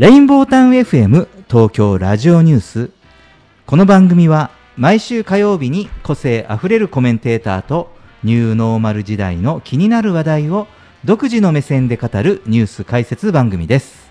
レインボータウン FM 東京ラジオニュースこの番組は毎週火曜日に個性あふれるコメンテーターとニューノーマル時代の気になる話題を独自の目線で語るニュース解説番組です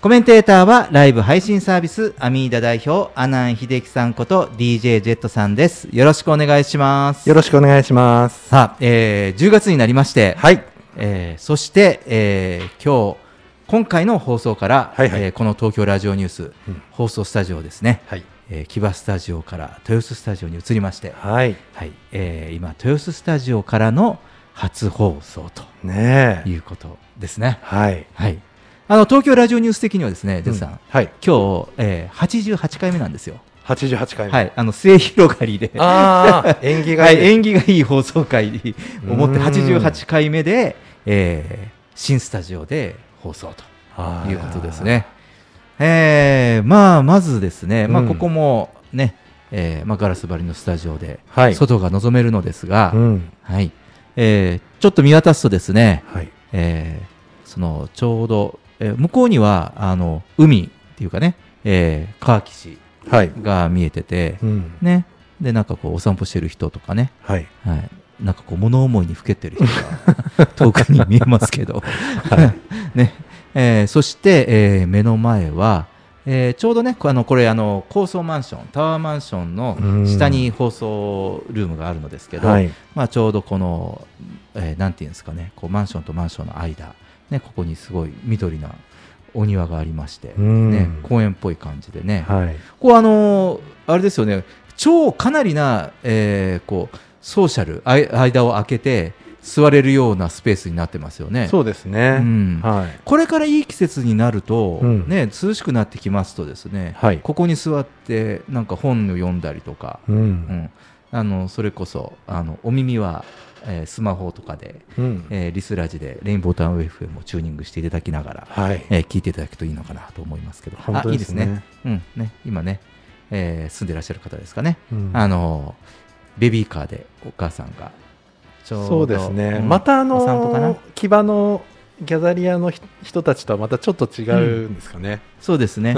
コメンテーターはライブ配信サービスアミーダ代表阿南秀樹さんこと DJ ジェットさんですよろしくお願いしますよろしくお願いします。さあ、えー、10月になりまして、はい。えーそして、えー今日今回の放送から、はいはいえーこの東京ラジオニュース、うん放送スタジオですね、はい。えー、木場スタジオから豊洲スタジオに移りまして、はい。はいえー今豊洲スタジオからの初放送とねえ。いうことですね。はい。はい、あの東京ラジオニュース的にはですね、ジェフさん、うんはい。今日、えー、88回目なんですよ。88回目。はい、あの末広がりで、ああ、縁起がはいい、い。縁起がいい放送回をもってうん88回目で、えー新スタジオで放送ということです。ね。えーまあ、まずですね、まあ、うんここもね、えーまあ、ガラス張りのスタジオではい。外が望めるのですが、うん。はいえーちょっと見渡すとですね、はい。えーそのちょうど、えー向こうにはあの海っていうかね、えー川岸はい。が見えてて、うん。ね、でなんかこうお散歩してる人とかね、はい。はい、なんかこう物思いにふけてる人が 遠くに見えますけど、ね。えーそして、えー目の前は、えーちょうどねこあのこれあの高層マンションタワーマンションの下に放送ルームがあるのですけど、はい。まあ、ちょうどこの、えーなんていうんですかねこうマンションとマンションの間、ね、ここにすごい緑なお庭がありまして、うん。ね、公園っぽい感じでね、はい。こうあのーあれですよね超かなりな、えーこうソーシャル間を空けて座れるようなスペースになってますよね。そうですね。うんはい。これからいい季節になると、うんね、涼しくなってきますとですね、はいここに座ってなんか本を読んだりとか、う。うんんあのそれこそあのお耳は、えースマホとかで、うん。えーリスラジでレインボータウン FM をチューニングしていただきながら、はい。えー聞いていただくといいのかなと思いますけど、本当ですねあいいですね。うんね、今ね、えー住んでらっしゃる方ですかね、うんあのベビーカーでお母さんがそうですね。んまたあの、木場のギャザリアのひ人たちとはまたちょっと違うんですかね。そうですね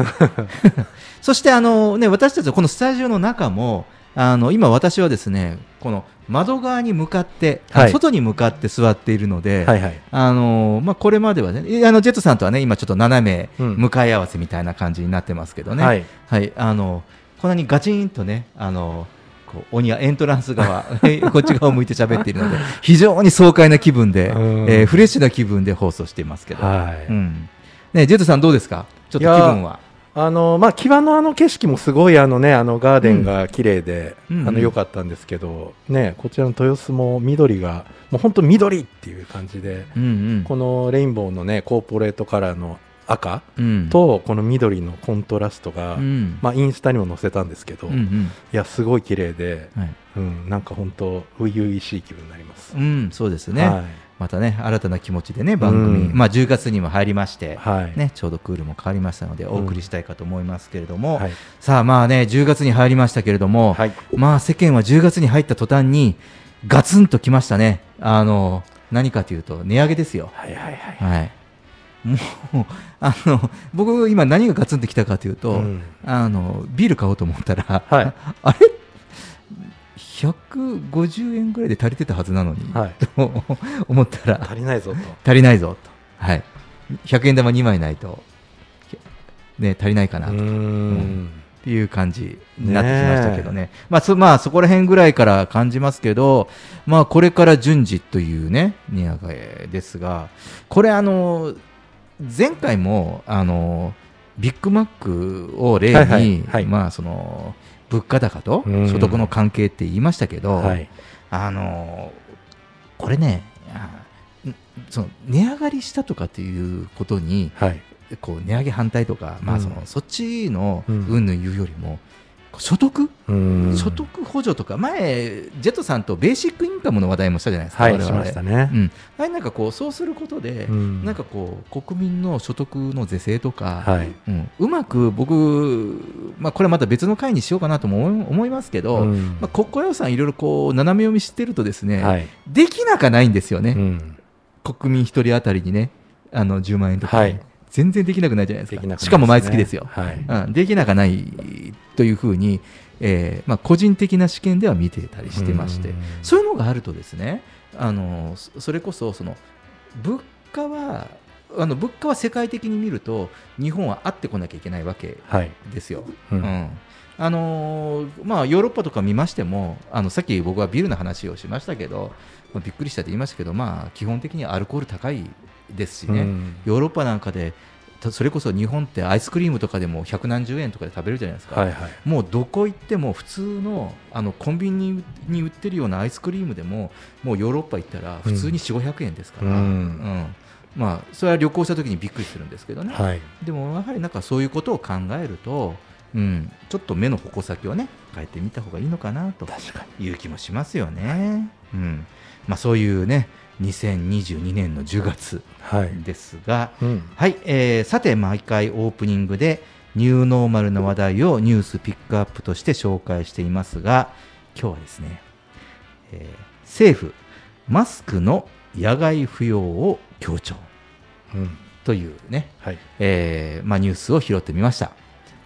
そしてあの、ね、私たちのこのスタジオの中もあの今私はですねこの窓側に向かって、あはい外に向かって座っているので、はいはい。あのまあ、これまではねえあのジェットさんとはね今ちょっと斜めうん向かい合わせみたいな感じになってますけどね、はい。はい、あのこんなにガチンとね、あのこうお庭エントランス側、こっち側を向いて喋っているので、非常に爽快な気分で、うん。えーフレッシュな気分で放送していますけど、はい。うん。ね、ジェットさん、どうですか、ちょっと気分は。あのまあ、木場のあの景色もすごいあの、ね、あのガーデンが綺麗で、うん。うんあの良かったんですけど、ね、こちらの豊洲も緑がもう本当緑っていう感じで、うんうん。このレインボーの、ね、コーポレートカラーの赤うん。とこの緑のコントラストが、うん。まあ、インスタにも載せたんですけど、いうんうん。やすごい綺麗で、はい。うん、なんか本当初々しい気分になります。うん、そうですね、はい。またね、新たな気持ちでね、番組、うん。まあ、10月にも入りまして、はい。ね、ちょうどクールも変わりましたので、お送りしたいかと思いますけれども、はい。さあ、まあね、10月に入りましたけれども、はい。まあ世間は10月に入った途端にガツンときましたね。あの何かというと値上げですよ。はいはいはい。はい。もうあの僕今何がガツンときたかというと、うん。あのビール買おうと思ったら、はい。あれ？150円ぐらいで足りてたはずなのに、はい。と思ったら足りないぞと。足りないぞと、はい、100円玉2枚ないと、ね、足りないかなと。うーん。っていう感じになってきましたけどね、まあそまあ、そこら辺ぐらいから感じますけど、まあ、これから順次というね、値上げですが、これ、あの前回もあのビッグマックを例に、はいはいはい。まあ、その物価高とうん。所得の関係って言いましたけど、はい。あのこれね、その値上がりしたとかっていうことに、はい。こう値上げ反対とか、まあ、そのうん。そっちのうん。云々言うよりも、所得、うん。所得補助とか。前ジェットさんとベーシックインカムの話題もしたじゃないですか、はいしましたね。う。ん、あれなんかこうそうすることで、うん。なんかこう国民の所得の是正とか、はい。うん、うまく僕、まあ、これはまた別の回にしようかなとも思いますけど、うん。まあ、国家予算いろいろこう斜め読みしてるとですね、はい。できなかないんですよね、うん。国民一人当たりにねあの10万円とか、はい全然できなくないじゃないですか。ね。しかも毎月ですよ、はい。うん、できなかないというふうに、えーまあ、個人的な試験では見てたりしてまして、うん。そういうのがあるとですねあのそそれこそその物価はあの物価は世界的に見ると日本はあってこなきゃいけないわけはい。ですよ。ううん。んあのーまあ、ヨーロッパとか見ましてもあのさっき僕はビールの話をしましたけど、まあ、びっくりしたって言いましたけど、まあ、基本的にアルコール高いですしね、うん。ヨーロッパなんかでたそれこそ日本ってアイスクリームとかでも百何十円とかで食べるじゃないですか、はいはい。もうどこ行っても普通のあのコンビニに売ってるようなアイスクリームでももうヨーロッパ行ったら普通に4、500円ですから、うん。うん。まあ、それは旅行した時にびっくりするんですけどね、はい。でもやはりなんかそういうことを考えると、うん、ちょっと目の矛先をね変えてみた方がいいのかなという気もしますよね。うん。まあ、そういうね2022年の10月。はい。ですが、うん。はい、えーさて毎回オープニングでニューノーマルな話題をニュースピックアップとして紹介していますが今日はですね、えー政府マスクの野外不要を強調うん。というね、はい。えーまあ、ニュースを拾ってみました、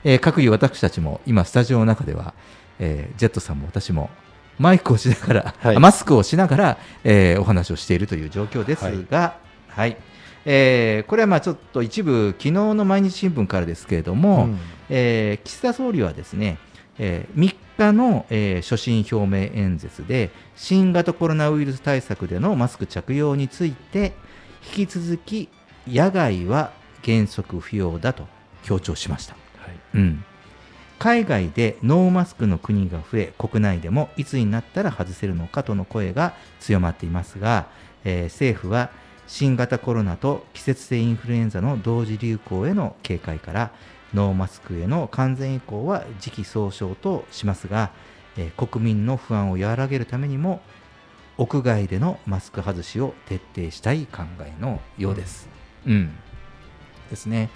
えー、各有私たちも今スタジオの中では、えージェットさんも私もマイクをしながら、はいあマスクをしながら、えーお話をしているという状況ですが、はいえーこれはまあちょっと一部昨日の毎日新聞からですけれども、うん。えー岸田総理はですね、えー3日の、えー所信表明演説で新型コロナウイルス対策でのマスク着用について引き続き野外は原則不要だと強調しました、はい。うん、海外でノーマスクの国が増え国内でもいつになったら外せるのかとの声が強まっていますが、えー政府は新型コロナと季節性インフルエンザの同時流行への警戒からノーマスクへの完全移行は時期尚早としますが、えー国民の不安を和らげるためにも屋外でのマスク外しを徹底したい考えのようです。うん、ですね。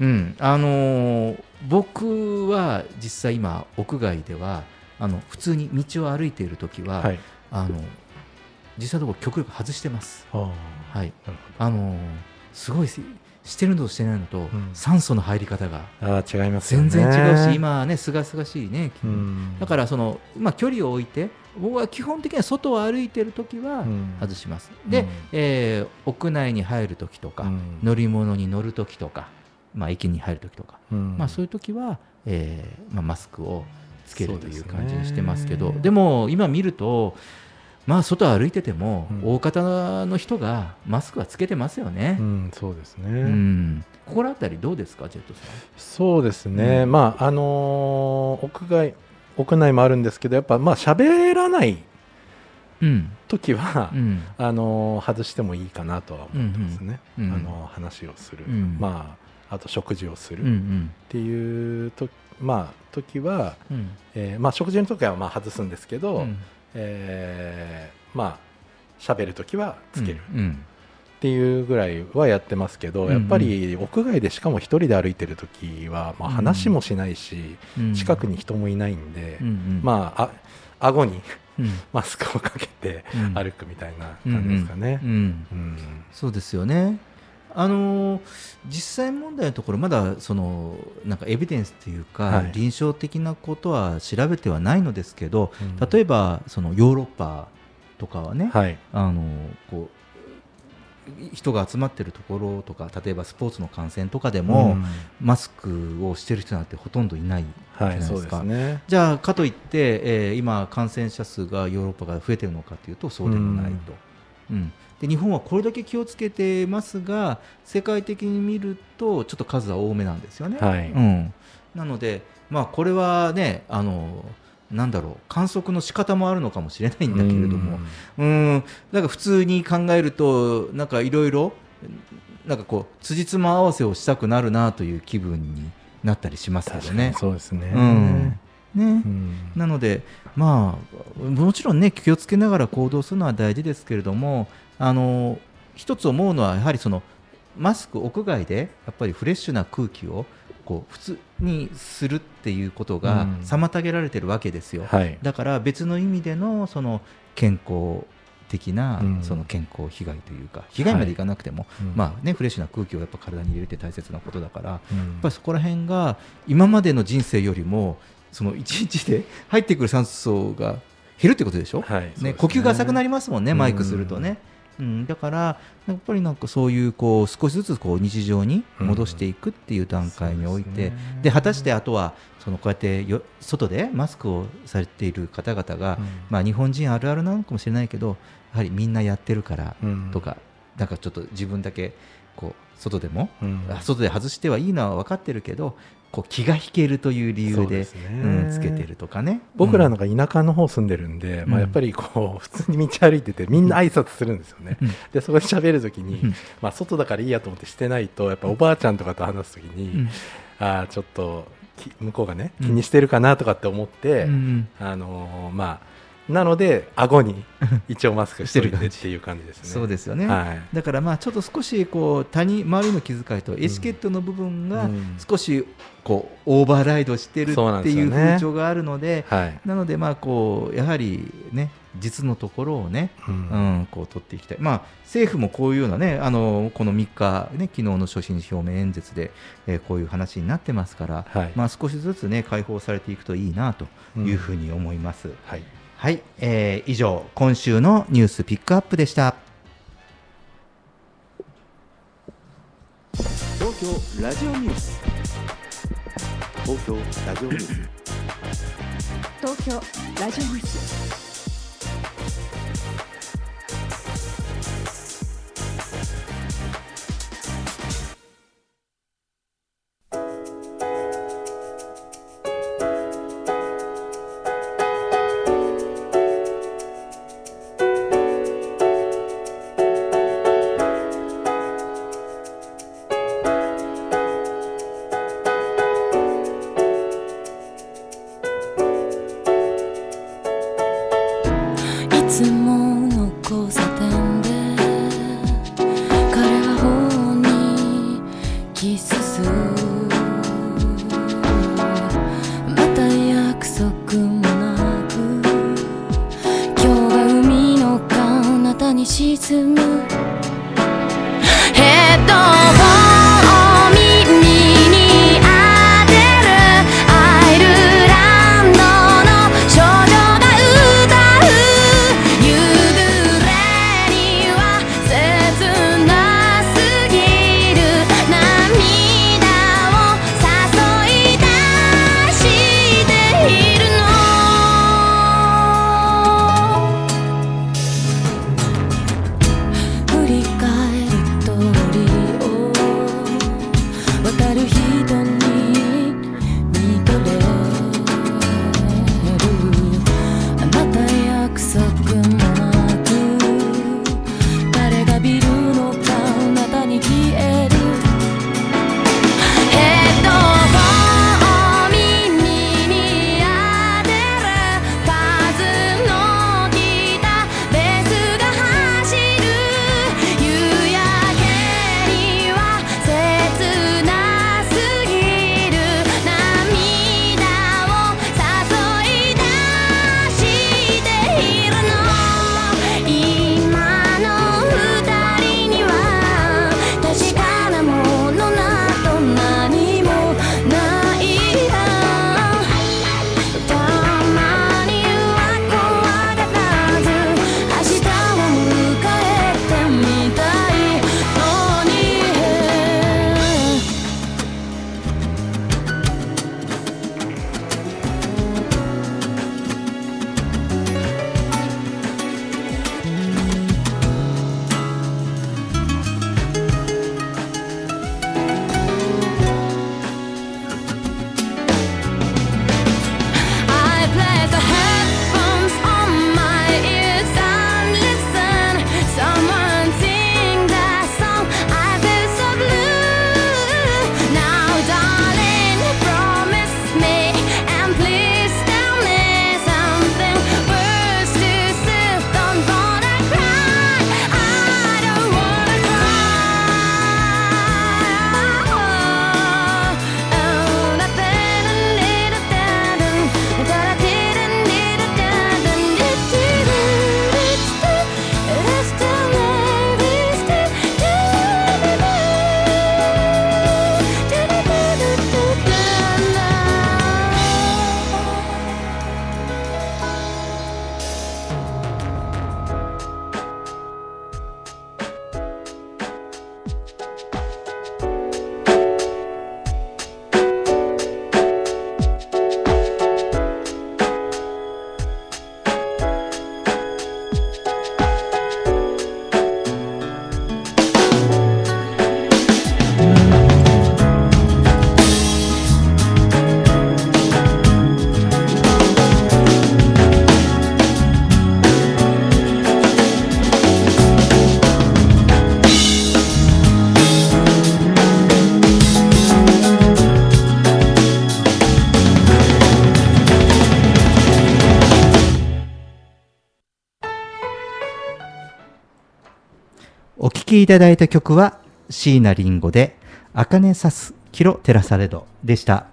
うん、あのー僕は実際今屋外ではあの普通に道を歩いている時は、はい。あの実際のところ極力外してます。はい。あのーすごいししてるのとしてないのと、ん酸素の入り方が。全然違うし、今はねすがすがしいね。うん。だからそのまあ距離を置いて僕は基本的には外を歩いてる時はうん外します。で、うんえー屋内に入る時とか、うん乗り物に乗る時とか、まあ駅に入る時とか。うんまあ、そういう時は、えーまあ、マスクをつけるという感じにしてますけどでも今見ると、まあ、外歩いてても、うん。大方の人がマスクはつけてますよね。う。ん、そうですね。うん。ここら辺りどうですか、ジェットさん？そうですね、うん。まああのー屋外屋内もあるんですけどやっぱまあ喋らないうん。時は、うん。あのー外してもいいかなとは思ってますね、うん。うん。あのー話をする、うん。まああと食事をする。っんていうと、まあ時は、うん。えーまあ、食事の時はまあ外すんですけど、うんえーまあ喋る時はつける。うんっていうぐらいはやってますけど、うんうん。やっぱり屋外でしかも一人で歩いてる時は、まあ、うん。話もしないし、うん。近くに人もいないんで、うんうん。まああ顎にうん。マスクをかけてうん。歩くみたいな感じですかね。う。ん。うん。そうですよね。あのー実際問題のところまだそのなんかエビデンスっていうか、はい。臨床的なことは調べてはないのですけど、うん。例えばそのヨーロッパとかはね、はい。あのーこう人が集まってるところとか例えばスポーツの観戦とかでも、うん。マスクをしてる人なんてほとんどいないじゃないですか。ですね。じゃあかといって、えー今感染者数がヨーロッパが増えてるのかというとそうでもないと、うんで日本はこれだけ気をつけてますが世界的に見るとちょっと数は多めなんですよね、はい。うん、なので、まあ、これはねあのなんだろう観測の仕方もあるのかもしれないんだけれども、うん、だから普通に考えるとなんかいろいろなんかこう辻褄合わせをしたくなるなという気分になったりしますけどね。そうですね。うん。ね、うん。なので、まあ、もちろんね気をつけながら行動するのは大事ですけれどもあの一つ思うのはやはりそのマスク屋外でやっぱりフレッシュな空気をこう普通にするっていうことがうん。妨げられてるわけですよ。はい。だから別の意味でのその健康的なうん。その健康被害というか被害までいかなくても、うん。まあね、フレッシュな空気をやっぱ体に入れるって大切なことだからやうん。っぱりそこら辺が今までの人生よりもその1日で入ってくる酸素が減るってことでしょ、はい。ね、呼吸が浅くなりますもんね、うん。マイクするとね。うん、だからやっぱりなんかそういうこう少しずつこう日常に戻していくっていう段階において、そうですね。で果たしてあとはそのこうやってよ外でマスクをされている方々が、うん。まあ、日本人あるあるなのかもしれないけどやはりみんなやってるからうん。とか、なんかちょっと自分だけこう外でも、うん。あ外で外してはいいのは分かってるけどこう気が引けるという理由でね。うん、つけてるとかね。僕らうんのが田舎の方住んでるんで、まあ、うんやっぱりこう 普通に道歩いててみんな挨拶するんですよね、うん。でそこで喋るときに、うん。まあ、外だからいいやと思ってしてないとやっぱおばあちゃんとかと話すときに、うん。ああちょっとき向こうがねうん気にしてるかなとかって思って、うん。あのーまあなので顎に 一応マスクしてるっていう感じですね。そうですよね、はい。だからまあちょっと少しこう他人周りの気遣いとエチケットの部分がうん。少しこうオーバーライドしてるっていう風潮があるのではい。なのでまあこうやはりね実のところをねうん。うん、こう取っていきたい、まあ、政府もこういうようなね、あのこの3日、ね、昨日の所信表明演説で、えーこういう話になってますから、はい。まあ、少しずつね、解放されていくといいなというふうに思います。はいはい、えー以上、今週のニュースピックアップでした。東京ラジオニュース。東京ラジオニュース。東京ラジオニュースきいただいた曲は椎名林檎で「あかねさすキロ照らされど」でした。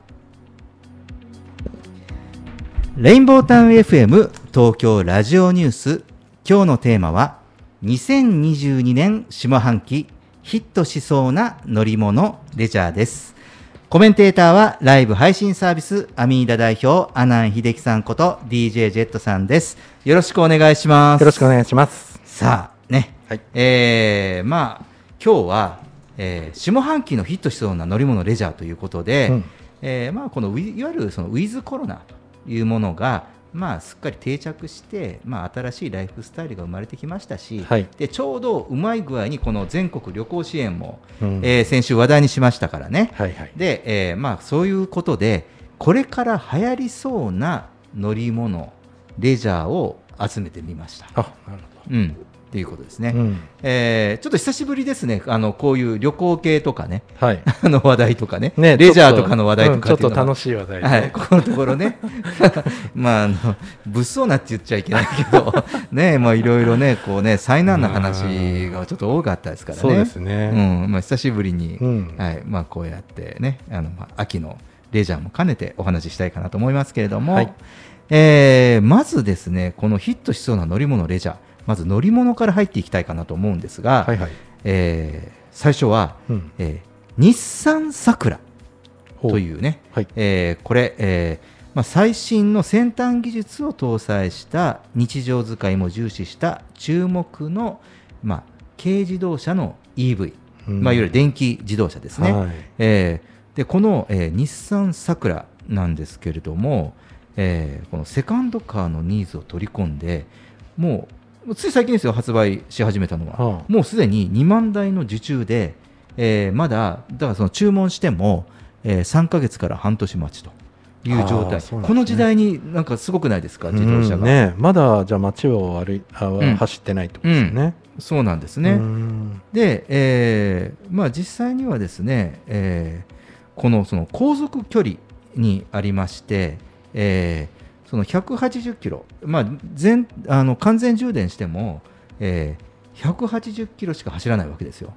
レインボータウン FM 東京ラジオニュース。今日のテーマは2022年下半期ヒットしそうな乗り物レジャーです。コメンテーターはライブ配信サービスアミーダ代表阿南秀樹さんこと DJ ジェットさんです。よろしくお願いします。よろしくお願いします。さあね、はいえーまあ今日は、えー下半期のヒットしそうな乗り物レジャーということで、うんえーまあ、このいわゆるそのウィズコロナというものが、まあ、すっかり定着して、まあ、新しいライフスタイルが生まれてきましたし、はいでちょうどうまい具合にこの全国旅行支援も、うんえー先週話題にしましたからね。はいはい。で、えーまあ、そういうことでこれから流行りそうな乗り物レジャーを集めてみました。あ、なるうん、っていうことですね、ほど。うん。えーちょっと久しぶりですね。あのこういう旅行系とかね。はい。あの話題とかね。ね、レジャーとかの話題とかちょっと,、楽しい話題で、はい、ここのところね、まあ、あの物騒なって言っちゃいけないけど、ね、まあ、いろいろね、こうね、災難な話がちょっと多かったですからね。そうですね。うん、まあ、久しぶりに、うん。はい、まあ、こうやってね、あの、まあ、秋のレジャーも兼ねてお話ししたいかなと思いますけれども、はいえーまずですね、このヒットしそうな乗り物レジャー、まず乗り物から入っていきたいかなと思うんですが、はいはい。えー最初は、うん。えー日産サクラとう。いうね、はい。えーこれ、えーまあ、最新の先端技術を搭載した日常使いも重視した注目の、まあ、軽自動車の EV、うんまあ、いわゆる電気自動車ですね。はい。えーでこの、えー日産サクラなんですけれども、えーこのセカンドカーのニーズを取り込んでもうつい最近ですよ発売し始めたのは、はあ。もうすでに2万台の受注で、えーまだだからその注文しても、えー3ヶ月から半年待ちという状態、ね。この時代になんかすごくないですか自動車が、うんね、まだじゃあ街を歩いあ、ん。走ってないってことですよね。そうなんですね、うん。で、えーまあ、実際にはですね、えーこのその航続距離にありまして、えーその180キロ、まあ、全あの完全充電しても、えー180キロしか走らないわけですよ。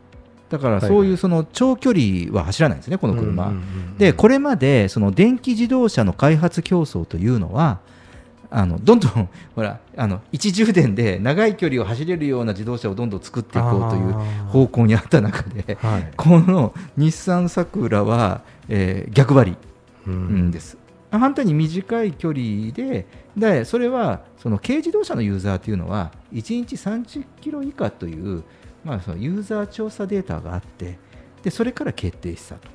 だからはいそういうその長距離は走らないんですね、この車。うんうんうんでこれまでその電気自動車の開発競争というのはあのどんどん ほらあの一充電で長い距離を走れるような自動車をどんどん作っていこうという方向にあった中ではい。この日産サクラは、えー逆張りです。反対に短い距離ででそれはその軽自動車のユーザーというのは1日30キロ以下という、まあ、そのユーザー調査データがあってでそれから決定したと。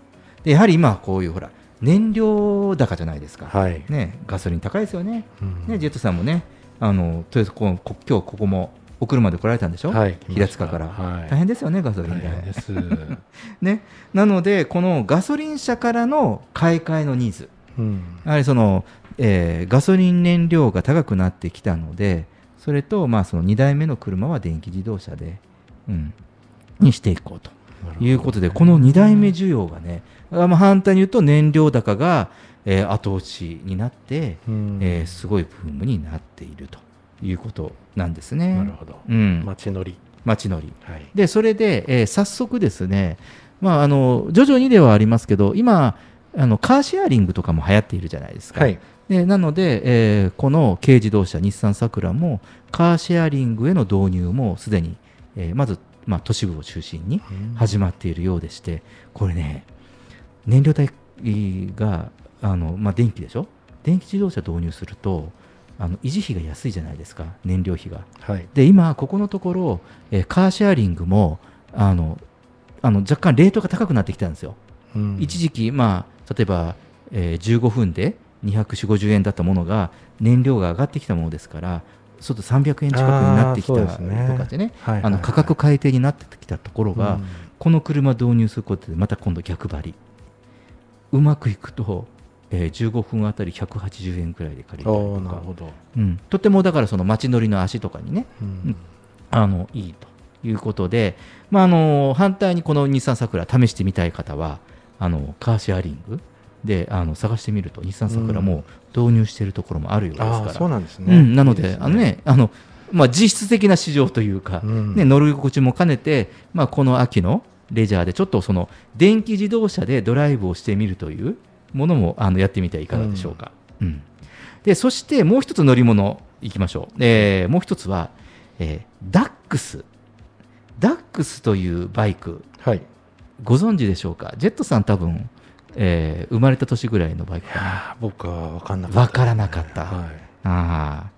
でやはり今こういうほら燃料高じゃないですか、はい。ね、ガソリン高いですよね。うん。ねジェットさんもねあのとりあえずこうこ今日ここもお車で来られたんでしょ、はい。平塚から、はい。大変ですよねガソリン大代変です。ね、なので、このガソリン車からの買い替えのニーズ、うんやはりその、えーガソリン燃料が高くなってきたので、それと、まあ、その2台目の車は電気自動車で、うん、にしていこうということで、この2台目需要がね、あまあ、反対に言うと燃料高が、えー後押しになって、うんえーすごいブームになっているということなんですね。なるほど。うん、街乗り。街乗り。はい。でそれで、えー早速ですね、まあ、あの徐々にではありますけど今あのカーシェアリングとかも流行っているじゃないですか、はい。でなので、えーこの軽自動車日産サクラもカーシェアリングへの導入もすでに、えーまず、まあ、都市部を中心に始まっているようでしてこれね燃料代があの、まあ、電気でしょ？電気自動車導入するとあの維持費が安いじゃないですか燃料費が。はい。で今、ここのところ、えーカーシェアリングもあのあの若干レートが高くなってきたんですよ。うん一時期、まあ、例えば、えー15分で24050円だったものが燃料が上がってきたものですから、ちょっと300円近くになってきたとかでね、あの価格改定になってきたところが、うん。この車導入することでまた今度逆張り。うまくいくと、えー15分あたり180円くらいで借りたりとか、なるほど。うん、とてもだからその街乗りの足とかにね、うん。あのいいということで、まあ、あの反対にこの日産サクラ試してみたい方はあのカーシェアリングであの探してみると日産サクラも導入しているところもあるようですから、ああ、そうなんですうね。んなのでね。あのねあのまあ、実質的な市場というか、うん。ね、乗り心地も兼ねて、まあ、この秋のレジャーでちょっとその電気自動車でドライブをしてみるというものもあのやってみてはいかがでしょうか。うん。でそしてもう一つ乗り物いきましょう、えーもう一つは、えーダックス。ダックスというバイク。はい。ご存知でしょうか？ジェットさん多分、えー生まれた年ぐらいのバイクかな。僕は分かんなかった。わからなかった、はい。ああ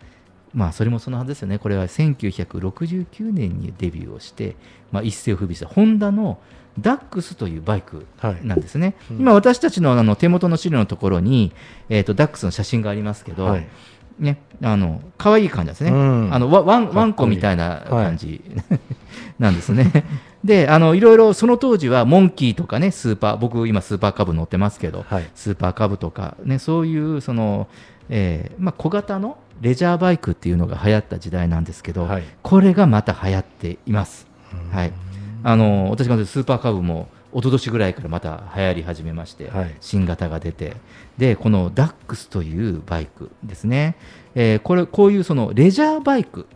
まあそれもそのはずですよね。これは1969年にデビューをして、まあ、一世を風靡したホンダのダックスというバイクはい。なんですね、うん。今私たちのあの手元の資料のところに、えー、とダックスの写真がありますけど、はい。ね、あの可愛い感じですね、うん。あのワワンワンコみたいな感じ、なんですね。であのいろいろその当時はモンキーとかねスーパー僕今スーパーカブ乗ってますけど、はい。スーパーカブとか、ね、そういうその、えーまあ、小型のレジャーバイクっていうのが流行った時代なんですけど、はい。これがまた流行っています。うんはい。あの私がスーパーカブも一昨年ぐらいからまた流行り始めまして、はい新型が出てでこのダックスというバイクですね、えーこれこういうそのレジャーバイク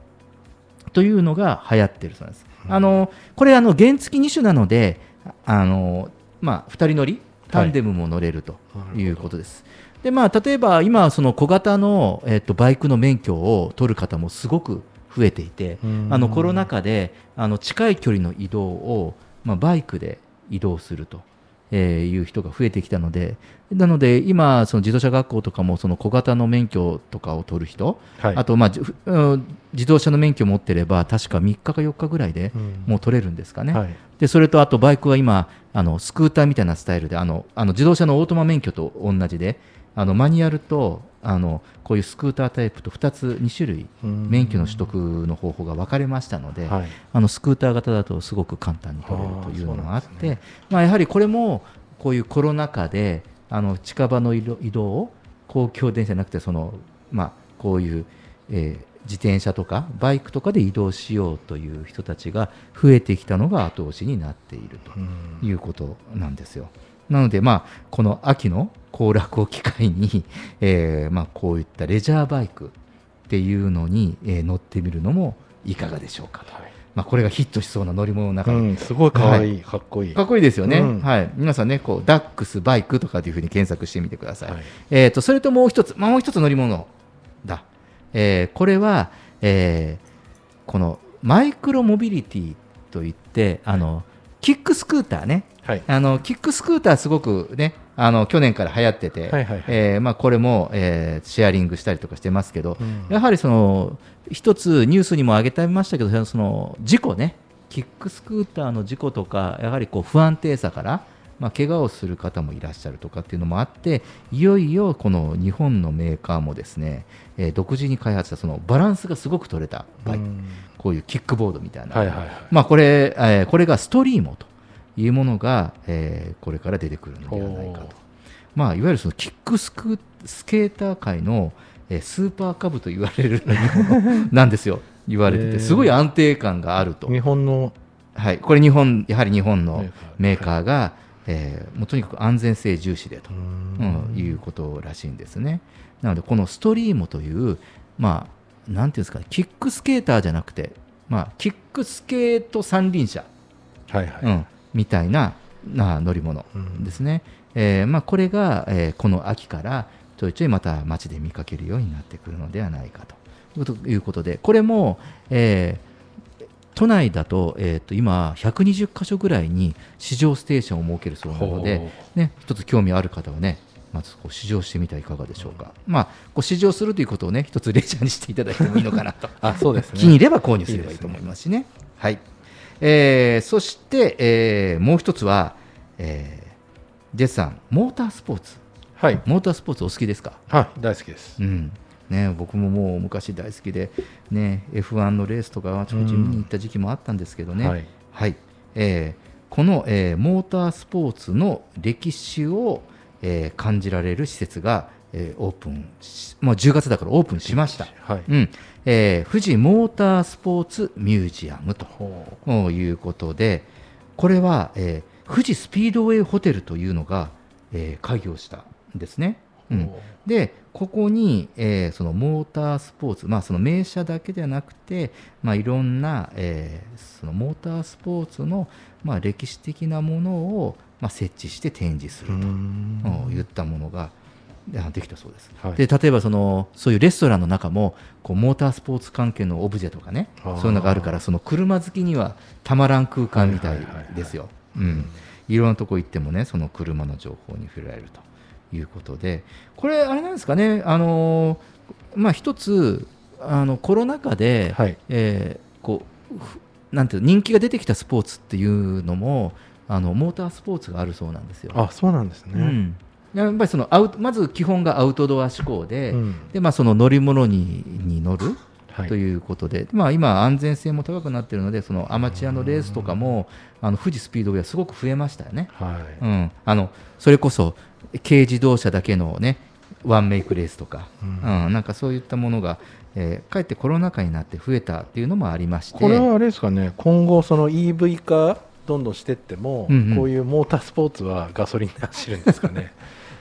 というのが流行ってるそうなんです、あのこれあの原付2種なのであの、まあ、2人乗りタンデムも乗れるということです、でまあ、例えば今その小型の、えっとバイクの免許を取る方もすごく増えていて、うん。あのコロナ禍であの近い距離の移動を、まあ、バイクで移動すると。えーいう人が増えてきたので、なので今、その自動車学校とかもその小型の免許とかを取る人、はい。あと、まあ、自動車の免許を持ってれば、確か3日か4日ぐらいでうんもう取れるんですかね。はい。でそれとあとバイクは今あのスクーターみたいなスタイルであのあの自動車のオートマ免許と同じであのマニュアルとあのこういうスクータータイプと2つ2種類うん免許の取得の方法が分かれましたので、はい。あのスクーター型だとすごく簡単に取れるというのがあってまあ、やはりこれもこういうコロナ禍であの近場の移動を公共電車じゃなくてその、まあ、こういう、えー自転車とかバイクとかで移動しようという人たちが増えてきたのが後押しになっているとうんいうことなんですよ。なので、まあ、この秋の行楽を機会に、えーまあ、こういったレジャーバイクっていうのに、えー乗ってみるのもいかがでしょうか。と、はい。まあ、これがヒットしそうな乗り物の中に、うん、すごい可愛い、かっこいい。かっこいいですよね、うん。はい、皆さんねこうダックスバイクとかというふうに検索してみてください、はい。えー、とそれともう一つ、まあ、もう一つ乗り物だ、えーこれは、えーこのマイクロモビリティといってあのキックスクーターねはい。あのキックスクーターすごくねあの去年から流行ってて、はいはいはい。えーまあ、これも、えーシェアリングしたりとかしてますけど、うん。やはりその一つニュースにも挙げてましたけどその事故ねキックスクーターの事故とかやはりこう不安定さから、まあ、怪我をする方もいらっしゃるとかっていうのもあっていよいよこの日本のメーカーもですね、えー独自に開発したそのバランスがすごく取れたバイク、うん。こういうキックボードみたいな、はいはいはい。まあ、これ、えーこれがストリーモというものが、えーこれから出てくるのではないかと。まあ、いわゆるそのキックスクスケーター界の、えースーパーカブと言われるなんですよ、言われてて、すごい安定感があると。日本の？はい、これ日本、やはり日本のメメーカーが、えーもうとにかく安全性重視でと、うん。うんいうことらしいんですね。なので、このストリーモという、まあ、なんていうんですかね、キックスケーターじゃなくて、まあ、キックスケート三輪車、はいはい。うん、みたいなな乗り物うんですね。えーまあ、これが、えーこの秋からちょいちょいまた街で見かけるようになってくるのではないかというこということで、これも、えー都内だと,、えー、と今、120箇所ぐらいに試乗ステーションを設けるそうなのでほ、ね、一つ興味ある方はね、まずこう試乗してみてはいかがでしょうか。まあ、こう試乗するということをね、一つレジャーにしていただいてもいいのかなと。あ、そうですね。気に入れば購入すればいいと思いますしね。はいえーそして、えーもう一つは、えージェスさん、モータースポーツ、はい。モータースポーツお好きですか、はい、大好きです。うんね、僕ももう昔大好きで、ね、F1 のレースとかあちこち見に行った時期もあったんですけどね、はい。はいえーこの、えーモータースポーツの歴史を、えー感じられる施設が、えーオープンし、まあ、10月だからオープンしました。はい。うんえー富士モータースポーツミュージアムとほいうことで、これは、えー富士スピードウェイホテルというのが、えー開業したんですね。う。ん。でここに、えーそのモータースポーツ、まあ、その名車だけではなくて、まあ、いろんな、えーそのモータースポーツの、まあ、歴史的なものを、まあ、設置して展示すると、うん。言ったものがあできたそうです。はい。で例えばそのそういうレストランの中もこうモータースポーツ関係のオブジェとかねそういうのがあるからその車好きにはたまらん空間みたいですよ。うん。いろんなとこ行ってもねその車の情報に触れられるということで。これあれなんですかねあのまあ一つあのコロナ禍で、はい。えーこうふなんていうの人気が出てきたスポーツっていうのもあのモータースポーツがあるそうなんですよ。あそうなんですね、うん、やっぱりそのアウトまず基本がアウトドア志向で,、うん。でまあ、その乗り物にに乗るはい。ということで、まあ、今、安全性も高くなっているのでそのアマチュアのレースとかもあの富士スピードウェイはすごく増えましたよね。はい。うん、あのそれこそ軽自動車だけのねワンメイクレースとか、ううん。んなんかそういったものが、えーかえってコロナ禍になって増えたっていうのもありまして。これはあれですかね。今後その EV 化どんどんしてっても、うんうん。こういうモータースポーツはガソリンで走るんですかね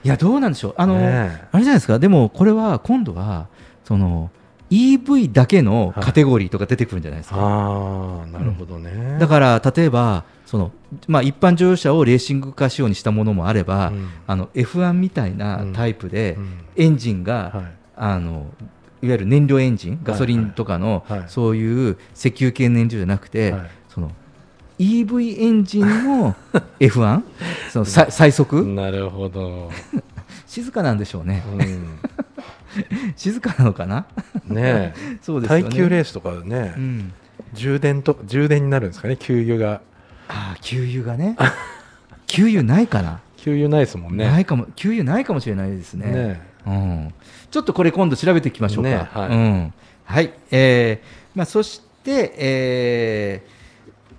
いやどうなんでしょう。あの、ねえ。あれじゃないですか。でもこれは今度はその EV だけのカテゴリーとか出てくるんじゃないですか、ああなるほどね、だから例えばその、まあ、一般乗用車をレーシング化仕様にしたものもあれば、うん。あの F1 みたいなタイプで、うん。エンジンが、はい。あのいわゆる燃料エンジンガソリンとかの、はい。はい。そういう石油系燃料じゃなくて、EV エンジンの F1 そのさ最速、なるほど、静かなんでしょうね、うん、静かなのかな？ね そうですよね。耐久レースとかね、うん、充電と充電になるんですかね？給油が。ああ給油がね。給油ないかな、給油ないですもんね。ないかも。給油ないかもしれないですね。ねうん、ちょっとこれ今度調べていきましょうか。ねはい。うん。はい。えーまあ、そして、えー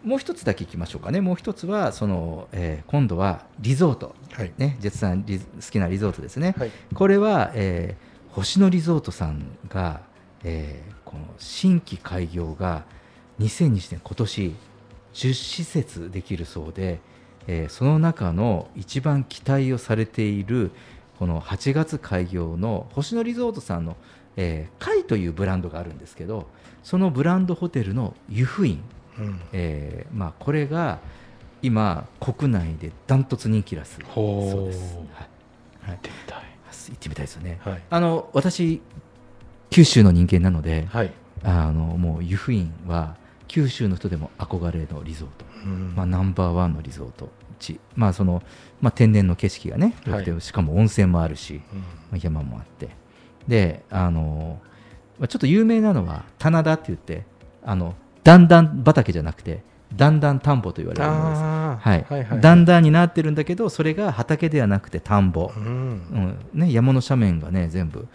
もう一つだけいきましょうかね、もう一つはその、えー今度はリゾート、はい。ね、ジェツさんリ好きなリゾートですね、はい。これは、えー星野リゾートさんが、えーこの新規開業が2020年、今年10施設できるそうで、えーその中の一番期待をされているこの8月開業の星野リゾートさんの、えー、カイというブランドがあるんですけどそのブランドホテルの湯布院、うん。えーまあ、これが今国内でダントツ人気らすほう。そうです、はい。はい、行ってみたい。行ってみたいですよね。はい。あの私九州の人間なのではい、あのもう湯布院は九州の人でも憧れのリゾート。うん。まあ、ナンバーワンのリゾート。地、まあそのまあ、天然の景色がね良くて、はいしかも温泉もあるし、うん。まあ、山もあって。であの、まあ、ちょっと有名なのは棚田って言ってあの段々畑じゃなくて段々田んぼと言われるものです。はい。はいはい段々になってるんだけどそれが畑ではなくて田んぼ。う、ん。うん。ね、山の斜面がね全部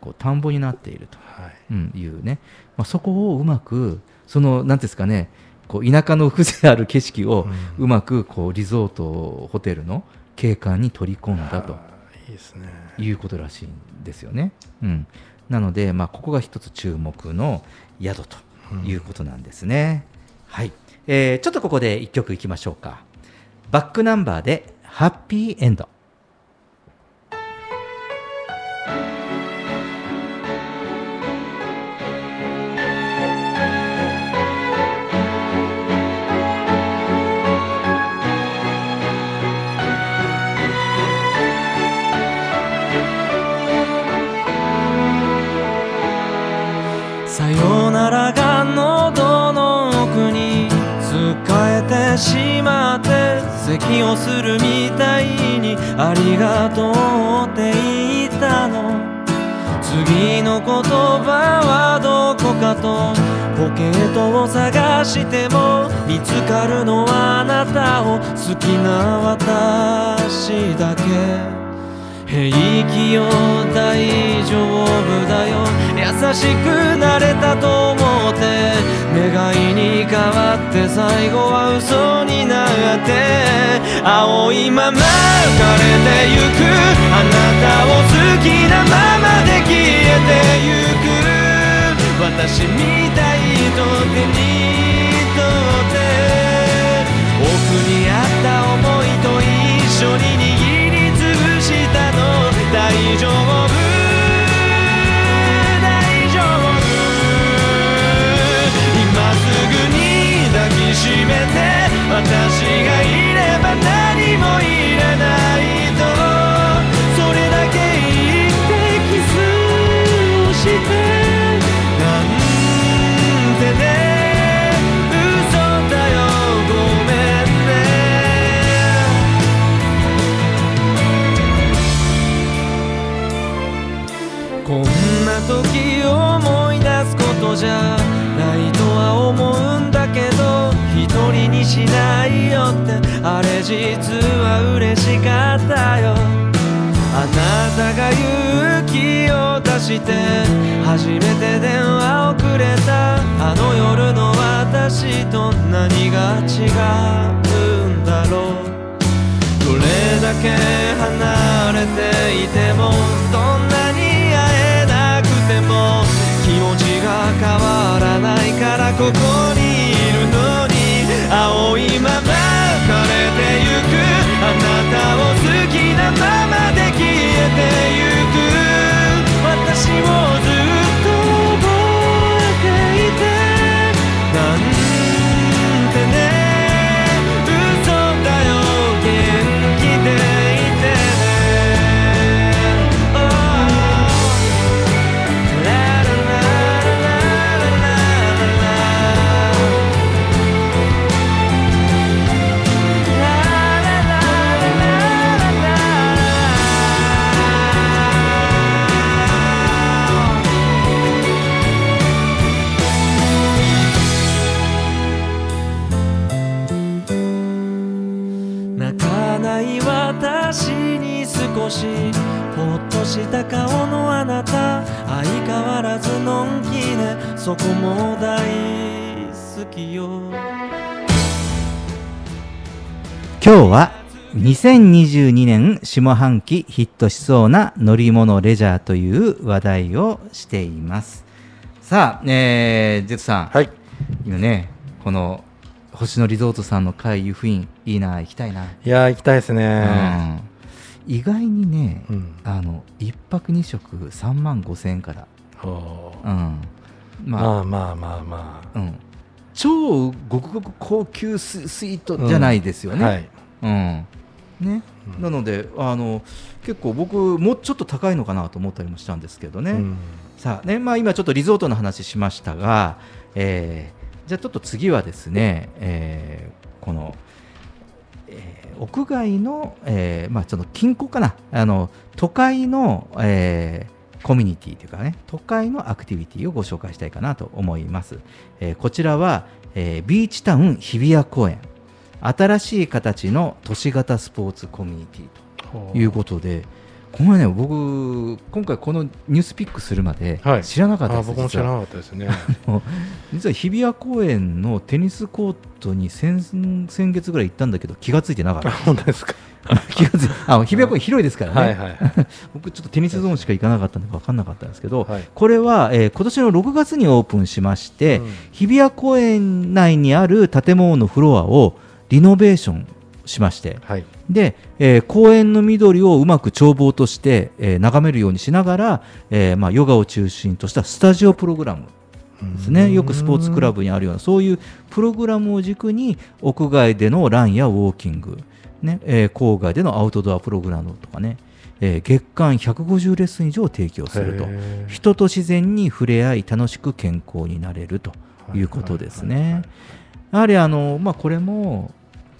こう田んぼになっていると。はい。うん、いうね、まあ、そこをうまくそのなんていうんですかねこう田舎の風情ある景色をうん。うまくこうリゾートホテルの景観に取り込んだとあーいいですね。いうことらしいんですよね。うん、なので、まあ、ここが一つ注目の宿ということなんですね。はい、えーちょっとここで一曲いきましょうか。バックナンバーでハッピーエンド。をするみたいにありがとうって言ったの？次の言葉はどこかとポケットを探しても見つかるのはあなたを好きな私だけ。平気よ大丈夫だよ。優しくなれたと思って願いに変わって最後は嘘になって。青いまま浮かれてゆく。あなたを好きなままで消えてゆく。私みたいと手に取って。奥にあった思いと一緒に握りつぶしたの。大丈夫。大丈夫？今すぐに抱き私がいる。それだけ言ってキスをして」「なんてねウソだよごめんね。こんな時思い出すことじゃしないよって。あれ実は嬉しかったよ。あなたが勇気を出して。初めて電話をくれた。あの夜の私と何が違うんだろう。どれだけ離れていてもどんなに会えなくても気持ちが変わらないからここにした顔のあなた相変わらずのんきねそこも大好きよ。今日は2022年下半期ヒットしそうな乗り物レジャーという話題をしています。さあ、えー、ジェットさん、はい。今ねこの星野リゾートさんの会湯布院いいな行きたいな、いやー行きたいですね。うん、意外にね、うん。あの1泊2食3万5千円から、ほう。うん、まあ、まあまあまあまあ。うん、超ごくごく高級ススイートじゃないですよね。はい。うん。ね。うん。なのであの結構僕もうちょっと高いのかなと思ったりもしたんですけどね、うん。さあねまあ、今ちょっとリゾートの話しましたが、えーじゃあちょっと次はですね、えーこの、えー屋外の、えーまあ、その近郊かな。あの都会の、えーコミュニティというかね都会のアクティビティをご紹介したいかなと思います、えーこちらは、えビーチタウン日比谷公園。新しい形の都市型スポーツコミュニティということでこのね僕今回このニュースピックするまではい。知らなかったあです、実は僕も知らなかったですね。実は日比谷公園のテニスコートに先先月ぐらい行ったんだけど気がついてなかっあ本当ですか？た 気がついあ日比谷公園広いですからね、はいはい 僕ちょっとテニスゾーンしか行かなかったんで分かんなかったんですけど、はい。これは、えー今年の6月にオープンしまして、うん。日比谷公園内にある建物のフロアをリノベーションしましてはいで、えー公園の緑をうまく眺望として、えー眺めるようにしながら、えーまあ、ヨガを中心としたスタジオプログラムですね。よくスポーツクラブにあるようなそういうプログラムを軸に屋外でのランやウォーキング、ねえー郊外でのアウトドアプログラムとかね、えー月間150レッスン以上提供すると。人と自然に触れ合い楽しく健康になれるということですね。やはりあの、まあ、これも、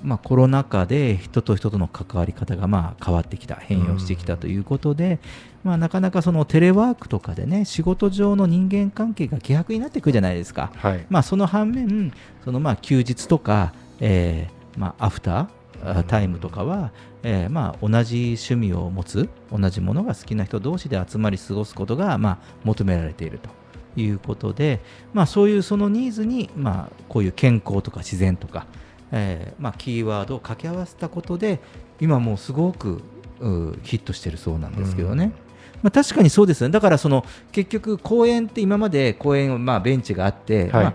まあ、コロナ禍で人と人との関わり方がまあ変わってきた変容してきたということで、まあ、なかなかそのテレワークとかでね仕事上の人間関係が希薄になってくるじゃないですか。はいまあ、その反面そのまあ休日とか、えーまあ、アフターあタイムとかは、えーまあ、同じ趣味を持つ同じものが好きな人同士で集まり過ごすことが、まあ、求められているということで、まあ、そういうそのニーズに、まあ、こういう健康とか自然とか、えーまあ、キーワードを掛け合わせたことで今もうすごくうヒットしてるそうなんですけどね。まあ、確かにそうですよね、だからその結局、公園って今まで公園、まあ、ベンチがあって、はい。まあ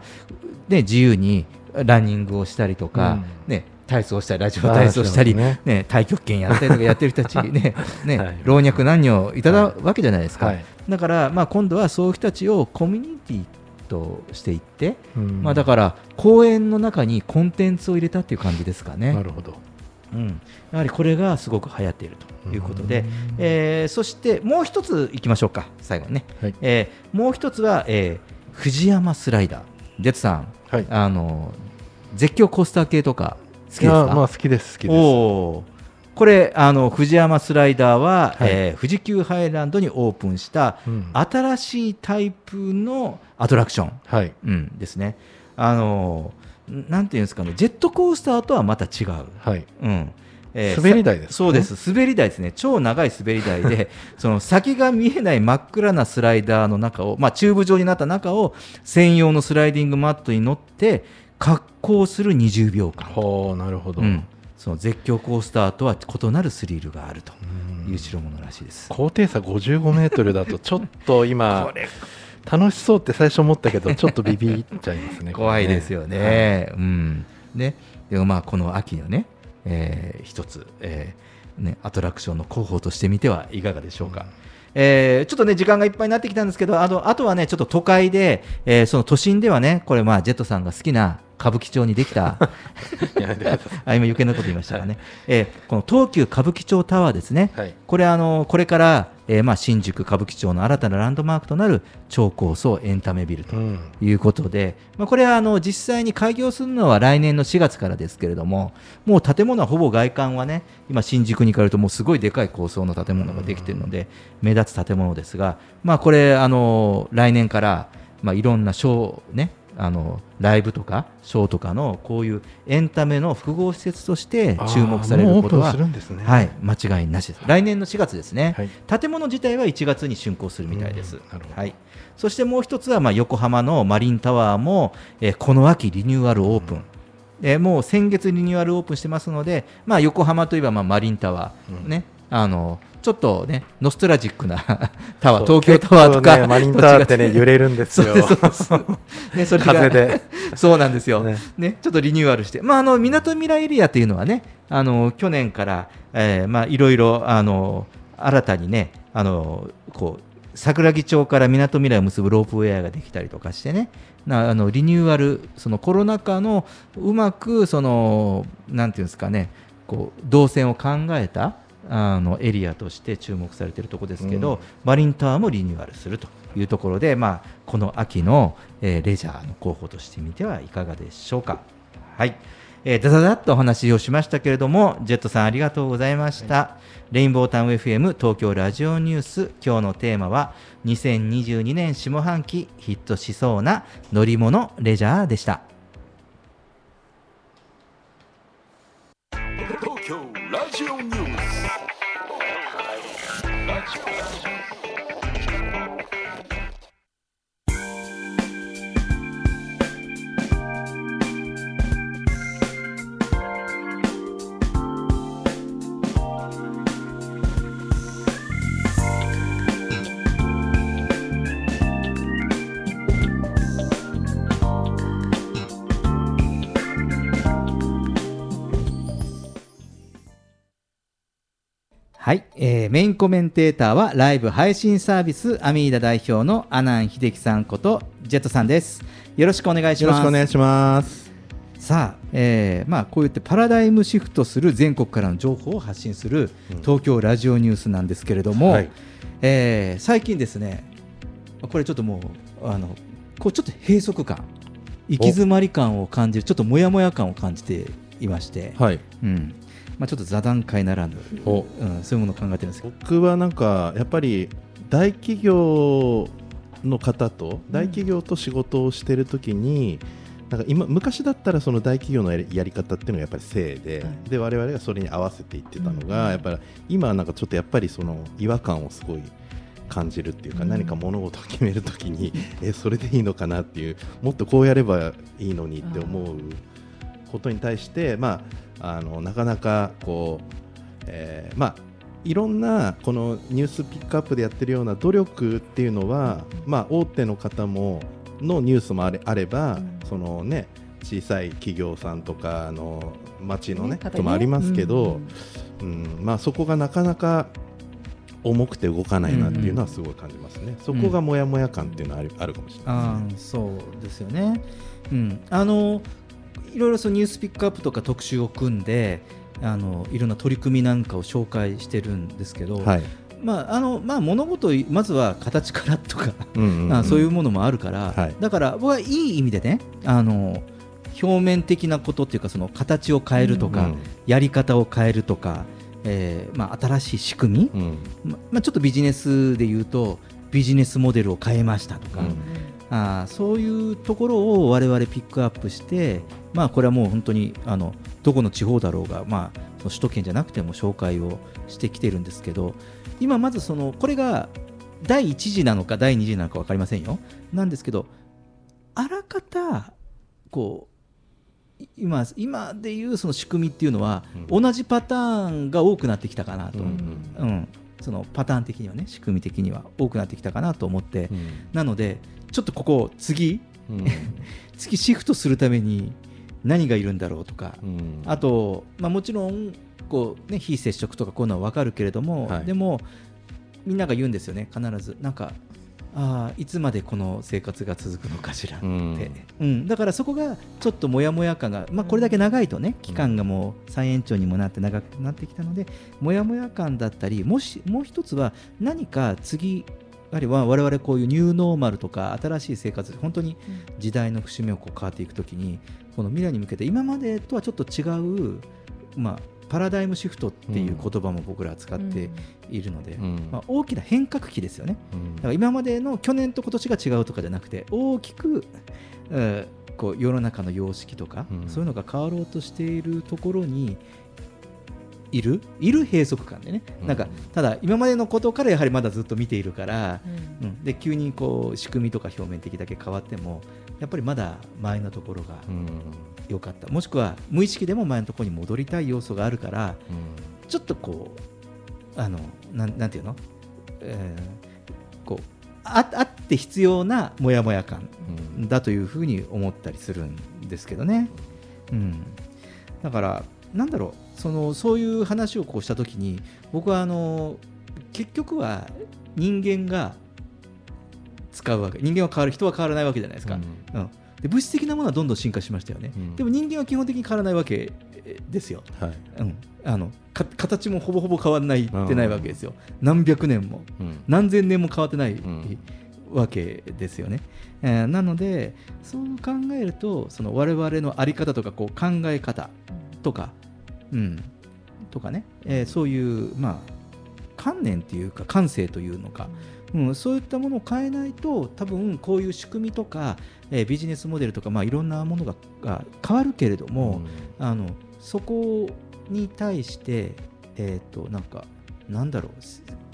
ね、自由にランニングをしたりとか、うん。ね、体操したり、ラジオ体操したり、ね。ね、太極拳やったりとか やってる人たち、ねねはい。老若男女いただわけじゃないですか、はい。だから、まあ、今度はそういう人たちをコミュニティとしていって、うん。まあ、だから公園の中にコンテンツを入れたっていう感じですかね。なるほど。うん、やはりこれがすごく流行っているということで。うん、えーそしてもう一ついきましょうか、最後にね、はい。えーもう一つは、えー藤山スライダー、ジェッツさん、はい。あの絶叫コースター系とか好きですか、まあ好きです好きです。おーこれあの、藤山スライダーは、はい。えー富士急ハイランドにオープンしたうん。新しいタイプのアトラクション、はい。うん、ですね。あのなんていうんですかね。ジェットコースターとはまた違う。はい。うん。え滑り台ですかそうです。滑り台ですね。超長い滑り台で その先が見えない真っ暗なスライダーの中を、まあ、チューブ状になった中を専用のスライディングマットに乗って滑降する20秒間、なるほど、うん、その絶叫コースターとは異なるスリルがあるという代物らしいです。高低差55メートルだとちょっと今 楽しそうって最初思ったけどちょっとビビっちゃいますね怖いですよね。うん、ねでもまあこの秋のね、えー一つ、えーね、アトラクションの候補としてみてはいかがでしょうか。えーちょっとね時間がいっぱいになってきたんですけどあのあとはねちょっと都会で、えーその都心ではねこれまあジェットさんが好きな歌舞伎町にできた あ今余計なこと言いましたがね、えーこの東急歌舞伎町タワーですね、はい。これあのこれから、えーまあ、新宿歌舞伎町の新たなランドマークとなる超高層エンタメビルとい、うことで、まあ、これはあの実際に開業するのは来年の4月からですけれども、もう建物はほぼ外観はね、今、新宿に変わると、もうすごいでかい高層の建物ができているので、目立つ建物ですが、まあ、これ、あの来年から、まあ、いろんなショー、ね、あのライブとかショーとかのこういうエンタメの複合施設として注目されることはね。はい、間違いなしです。来年の4月ですね、はい。建物自体は1月に竣工するみたいです。はい、そしてもう一つは、まあ、横浜のマリンタワーも、えーこの秋リニューアルオープン、えーもう先月リニューアルオープンしてますので、まあ、横浜といえば、まあ、マリンタワー、うん。ね、あのちょっとねノストラジックなタワー東京タワーとか、ねマリンタワーってね揺れるんですよ。ね、それが風で。そうなんですよ、ね。ねちょっとリニューアルして、まあ、あの港未来エリアというのはね、あの去年から、えーまあ、いろいろあの新たにね、あのこう桜木町から港未来を結ぶロープウェアができたりとかしてね、なあのリニューアル、そのコロナ禍のうまくその、なんていうんですかね、こう動線を考えたあのエリアとして注目されているところですけど、うんマリンタワーもリニューアルするというところで、まあ、この秋の、えーレジャーの候補としてみてはいかがでしょうか。はい、えー、だだだっとお話をしましたけれども、ジェットさんありがとうございました。レインボータウン FM 東京ラジオニュース、今日のテーマは、2022年下半期ヒットしそうな乗り物レジャーでした。メインコメンテーターはライブ配信サービスアミーダ代表の阿南秀樹さんことジェットさんです。よろしくお願いします。よろしくお願いします。さあ、えーまあ、こうやってパラダイムシフトする全国からの情報を発信する東京ラジオニュースなんですけれども、はい。えー最近ですねこれちょっともうあのこうちょっと閉塞感行き詰まり感を感じるちょっともやもや感を感じていまして、はい。うんまあ、ちょっと座談会ならぬ、お。うん、そういうものを考えてるんですけど。僕はなんかやっぱり大企業の方と大企業と仕事をしてるときに、なんか今昔だったらその大企業のやりやり方っていうのがやっぱり正で、で我々がそれに合わせていってたのが、やっぱり今はなんかちょっとやっぱりその違和感をすごい感じるっていうか、何か物事を決めるときに、えそれでいいのかなっていうもっとこうやればいいのにって思うことに対して、まあ、あのなかなかこう、えーまあいろんなこのニュースピックアップでやってるような努力っていうのは、まあ、大手の方ものニュースもあれあれば、そのね小さい企業さんとかあの町のねこともありますけど、うん。まあ、そこがなかなか重くて動かないなっていうのはすごい感じますね、そこがモヤモヤ感っていうのはあるあるかもしれないあーそうですよね、うん、あのいろいろそのニュースピックアップとか特集を組んであのいろんな取り組みなんかを紹介してるんですけど、はい。まああのまあ、物事をまずは形からとか、うんうんそういうものもあるから、はい。だから僕はいい意味でねあの表面的なことっていうかその形を変えるとか、うん。やり方を変えるとか、えーまあ、新しい仕組み、うん。ままあ、ちょっとビジネスで言うとビジネスモデルを変えましたとか、うんあーそういうところを我々ピックアップして、まあ、これはもう本当にあのどこの地方だろうが、まあ、その首都圏じゃなくても紹介をしてきてるんですけど今まずそのこれが第1次なのか第2次なのか分かりませんよ。なんですけどあらかたこうい今今でいうその仕組みっていうのは、同じパターンが多くなってきたかなと、ううん。ん。そのパターン的にはね仕組み的には多くなってきたかなと思って、うん。なのでちょっとここ次うん。次シフトするために何がいるんだろうとか、うん。あと、まあ、もちろんこう、ね、非接触とかこういうのは分かるけれども、はい。でもみんなが言うんですよね必ず。なんかあーいつまでこの生活が続くのかしらって、うん。うん。だからそこがちょっとモヤモヤ感が、まあ、これだけ長いとね期間がもう再延長にもなって長くなってきたのでモヤモヤ感だったりもしもう一つは何か次やはりわ我々こういうニューノーマルとか新しい生活本当に時代の節目をこう変わっていくときにこの未来に向けて今までとはちょっと違う、まあ、パラダイムシフトっていう言葉も僕らは使っているので、うん。まあ、大きな変革期ですよね。うん。だから今までの去年と今年が違うとかじゃなくて大きく、えーこう世の中の様式とか、うん。そういうのが変わろうとしているところにいるいる閉塞感でね、うん。なんかただ今までのことからやはりまだずっと見ているから、うん、で急にこう仕組みとか表面的だけ変わってもやっぱりまだ前のところがうん。良かった、もしくは無意識でも前のところに戻りたい要素があるからうん。ちょっとこうあのなんなんていうの、えーこうああって必要なモヤモヤ感うん。だというふうに思ったりするんですけどね。うん、だからなんだろうそのそういう話をこうした時に僕はあの結局は人間が使うわけ人間は変わる人は変わらないわけじゃないですか。うん。で物質的なものはどんどん進化しましたよね、うん。でも人間は基本的に変わらないわけですよ、はい。うん、あのか形もほぼほぼ変わらないうんってないわけですよ。何百年もうん。何千年も変わってない、ん。わけですよね、えーなのでそう考えるとその我々の在り方とかこう考え方とか、うん、とかね、えーそういうまあ観念っていうか感性というのか、うん、そういったものを変えないと多分こういう仕組みとか、えービジネスモデルとか、まあ、いろんなものがが変わるけれども、あのそこに対して、えー、となんかなんだろう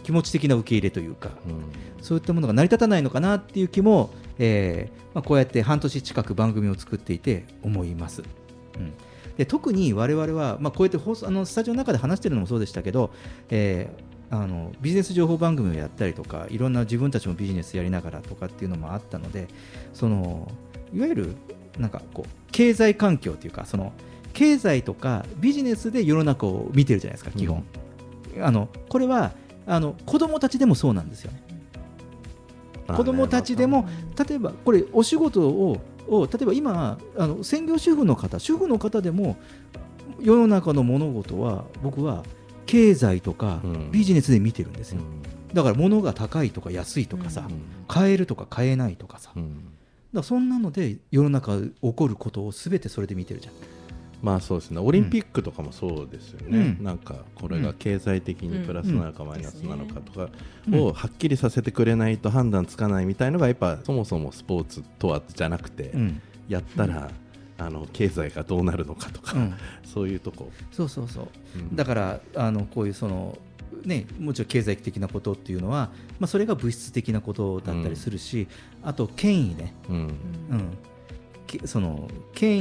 気持ち的な受け入れというかうん。そういったものが成り立たないのかなっていう気も、えーまあ、こうやって半年近く番組を作っていて思います。うんで特に我々は、まあ、こうやって放送あのスタジオの中で話してるのもそうでしたけど、えーあのビジネス情報番組をやったりとかいろんな自分たちもビジネスやりながらとかっていうのもあったのでそのいわゆるなんかこう経済環境というかその経済とかビジネスで世の中を見てるじゃないですか基本、あのこれはあの子供たちでもそうなんですよね。子供たちでも例えばこれお仕事をを例えば今あの専業主婦の方主婦の方でも世の中の物事は僕は経済とかうん。ビジネスで見てるんですよ、うん。だから物が高いとか安いとかさ、買えるとか買えないとかさ、だかうんらそんなので世の中起こることを全てそれで見てるじゃんまあそうですね。オリンピックとかもそうですよね、うん。なんかこれが経済的にプラスなのかマイナスなのかとかうん。をはっきりさせてくれないと判断つかないみたいのがやっぱそもそもスポーツとはじゃなくて、うん、やったら、あの経済がどうなるのかとか、うん。そういうとこ、そうそうそう。うん。だからあのこういうその、ね、もちろん経済的なことっていうのは、まあ、それが物質的なことだったりするし、あと権威ね、うん。うん、けその権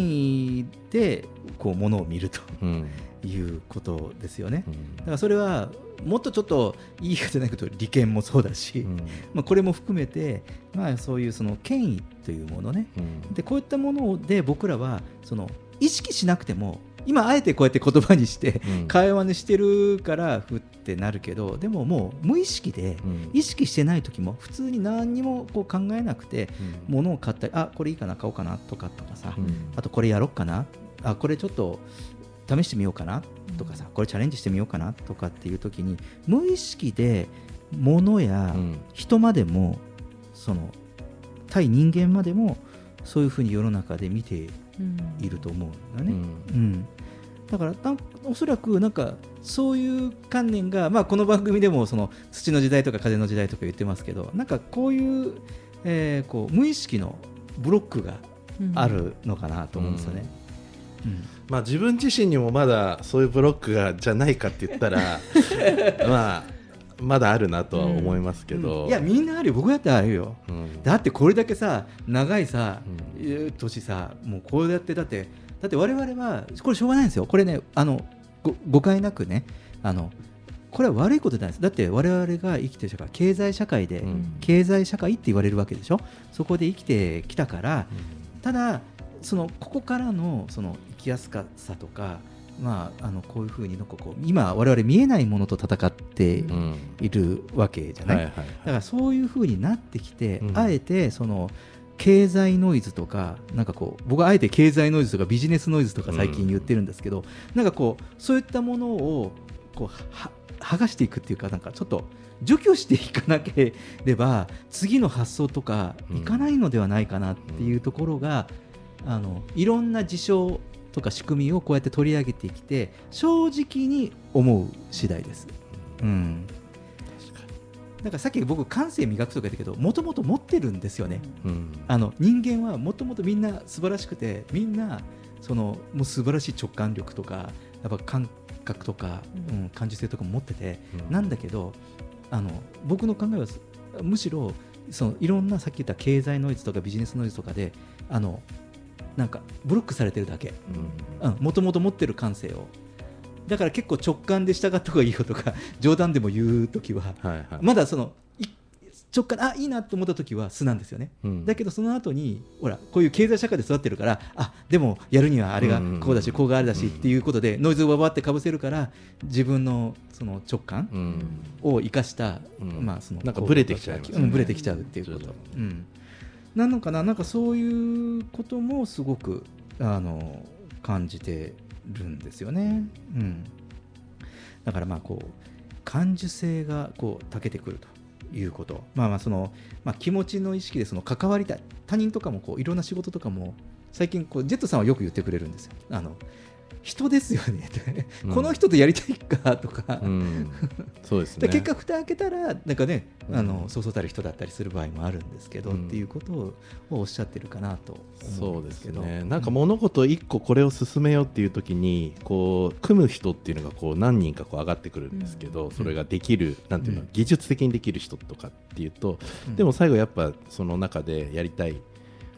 威でこうものを見るとうん。いうことですよね。うん。だからそれはもっとちょっといい言い方じゃないけど利権もそうだし、うん。まあ、これも含めて、まあ、そういうその権威というものね。うん。でこういったもので僕らはその意識しなくても今あえてこうやって言葉にしてうん。会話にしてるからふってなるけどでももう無意識でうん。意識してない時も普通に何にもこう考えなくて物を買ったりあこれいいかな買おうかなとかとかさ、うん。あとこれやろうかなあこれちょっと試してみようかなとかさこれチャレンジしてみようかなとかっていう時に無意識で物やうん。人までもその対人間までもそういうふうに世の中で見ていると思うんだよね。うん。うん、だからなんおそらくなんかそういう観念が、まあ、この番組でもその土の時代とか風の時代とか言ってますけどなんかこういう、えーこう無意識のブロックがあるのかなと思うんですよね。うん。まあ自分自身にもまだそういうブロックがじゃないかって言ったら まあまだあるなとは思いますけど、うん。いやみんなあるよ。僕だってあるよ。うん。だってこれだけさ長いさ、年さもうこうやってだってだって我々はこれしょうがないんですよ。これねあのご誤解なくねあのこれは悪いことじゃないです。だって我々が生きてる社会経済社会で、うん。経済社会って言われるわけでしょ？そこで生きてきたからただそのここからのその生きやすかさとかまああのこういうふうになんかこう今我々見えないものと戦ってうん。いるわけじゃない、はいはいだからそういう風になってきて、うん。あえてその経済ノイズとかなんかこう僕はあえて経済ノイズとかビジネスノイズとか最近言ってるんですけど、なんかこうそういったものをこうは剥がしていくっていうかなんかちょっと除去していかなければ次の発想とかいかないのではないかなっていうところが、あのいろんな事象とか仕組みをこうやって取り上げてきて正直に思う次第です。うんだからさっき僕感性磨くとか言ったけどもともと持ってるんですよね。うん。あの人間はもともとみんな素晴らしくてみんなそのもう素晴らしい直感力とかやっぱ感覚とか、うん。感受性とかも持ってて、うん。なんだけどあの僕の考えはすむしろそのいろんなさっき言った経済ノイズとかビジネスノイズとかであのなんかブロックされてるだけ。もともと持ってる感性をだから結構直感で従った方がいいよとか 冗談でも言う時ははいはい。まだそのい直感あいいなと思った時は素なんですよね、うん。だけどその後にほらこういう経済社会で育ってるからあでもやるにはあれがこうだし、うん。こうがあれだしっていうことでノイズをわばってかぶせるから自分のその直感うん。を生かした、うん。まあそのなんかブレてきちゃいますね。うんブレてきちゃうっていうこと。うん、なのかな？なんかそういうこともすごくあの感じてるんですよね、うん、だからまあこう感受性がこう長けてくるということ、まあ、まあその、まあ、気持ちの意識でその関わりたい。他人とかもこういろんな仕事とかも最近こうジェットさんはよく言ってくれるんですよ。あの人ですよねこの人とやりたいかとか、うん。そうですね。で結果蓋開けたらなんかね、うん。あのそうそうたる人だったりする場合もあるんですけど、うん。っていうことをおっしゃってるかなと思そううんですね。なんか物事一個これを進めようっていう時にこう組む人っていうのがこう何人かこう上がってくるんですけど、それができるなんていうの、うん。技術的にできる人とかっていうと、うん。でも最後やっぱその中でやりたい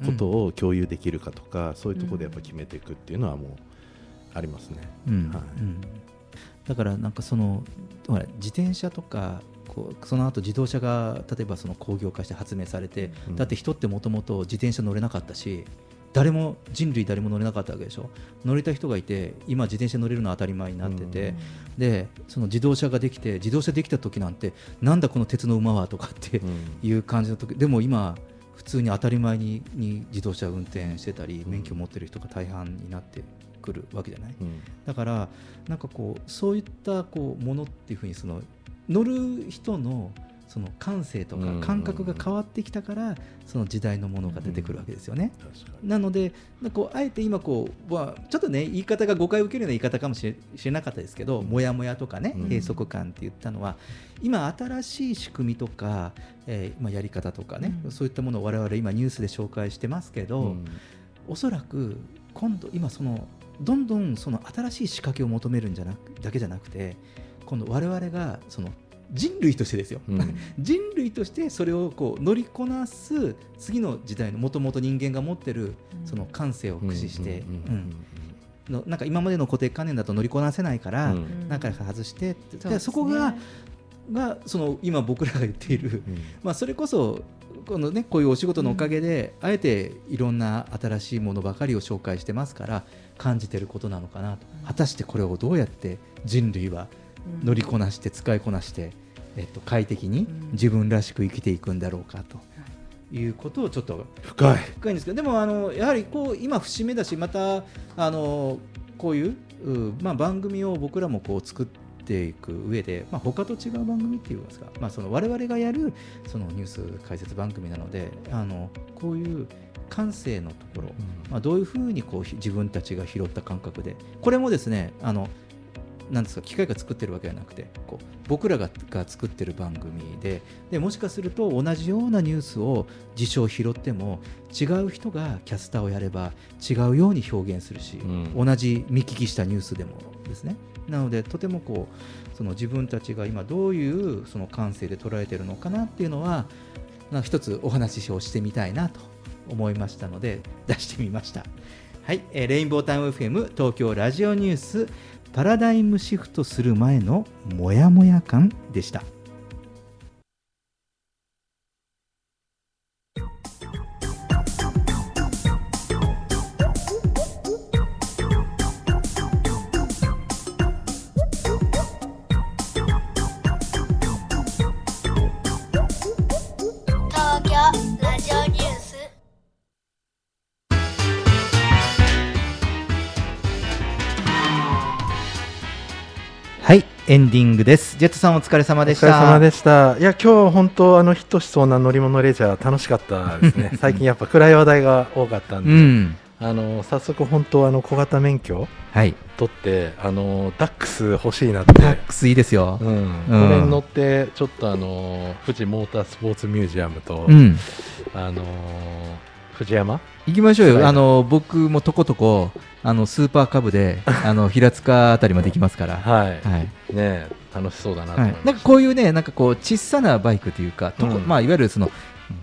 ことを共有できるかとか、そういうところでやっぱ決めていくっていうのはもうありますね。うん。はい。うん。だからなんかそのほら自転車とかこうその後自動車が例えばその工業化して発明されて、うん。だって人ってもともと自転車乗れなかったし誰も人類誰も乗れなかったわけでしょ？乗れた人がいて今自転車乗れるのは当たり前になってて、でその自動車ができて自動車できた時なんてなんだこの鉄の馬はとかってうん。いう感じの時でも今普通に当たり前にに自動車を運転してたり免許を持ってる人が大半になってくるわけじゃない、うん。だからなんかこうそういったこうものっていうふうにその乗る人のその感性とうんか感覚が変わってきたからその時代のものが出てくるわけですよね。なので、こうあえて今こう、まあ、ちょっとね、言い方が誤解を受けるような言い方かもしれなかったですけど、もやもやとかね、うん。閉塞感って言ったのは、今、新しい仕組みとか、えーまあ、やり方とかね、うん。そういったものを我々今、ニュースで紹介してますけど、うん。おそらく今度、今その、どんどんその新しい仕掛けを求めるんじゃなくだけじゃなくて、今度、我々がその人類としてですよ、うん。人類としてそれをこう乗りこなす次の時代のもともと人間が持ってるその感性を駆使して、のなんか今までの固定観念だと乗りこなせないから、うん。なんか外してそそこががその今僕らが言っている、うん。まあ、それこそこの、ね、こういうお仕事のおかげで、あえていろんな新しいものばかりを紹介してますから感じてることなのかなと、果たしてこれをどうやって人類は乗りこなして使いこなして、えっと、快適にうん。自分らしく生きていくんだろうかと。い。うことをちょっと深い。深いんですけどでもあのやはりこう今節目だしまたあのこういううまあ、番組を僕らもこう作っていく上で、まあ、他と違う番組っていいますか、まあ、その我々がやるそのニュース解説番組なのであのこういう感性のところ、まあ、どういうふうにこうひ自分たちが拾った感覚でこれもですねあのなんですか機械が作ってるわけじゃなくてこう僕らがが作ってる番組ででもしかすると同じようなニュースを事象を拾っても違う人がキャスターをやれば違うように表現するし、うん。同じ見聞きしたニュースでもですねなのでとてもこうその自分たちが今どういうその感性で捉えてるのかなっていうのはなんか一つお話をしてみたいなと思いましたので 出してみました。はい、えーレインボータウン FM 東京ラジオニュースパラダイムシフトする前のモヤモヤ感でした。エンディングです。ジェットさんお疲れ様おでした。疲れ様でした。いや、今日本当、あのヒットしそうな乗り物レジャー楽しかったですね。最近やっぱ暗い話題が多かったんで、うん、あの早速本当あの小型免許はい、取って、あのダックス欲しいなって。タックスいいですよう。ん、うんこれに乗ってちょっとあの富士モータースポーツミュージアムと、うん、あの藤山行きましょうよ。あの僕もとことこあのスーパーカブで あの平塚あたりまで行きますから。はい、はい。ね楽しそうだなとは思いなんかこういうね、なんかこう小さなバイクというか、とこうんまあいわゆるその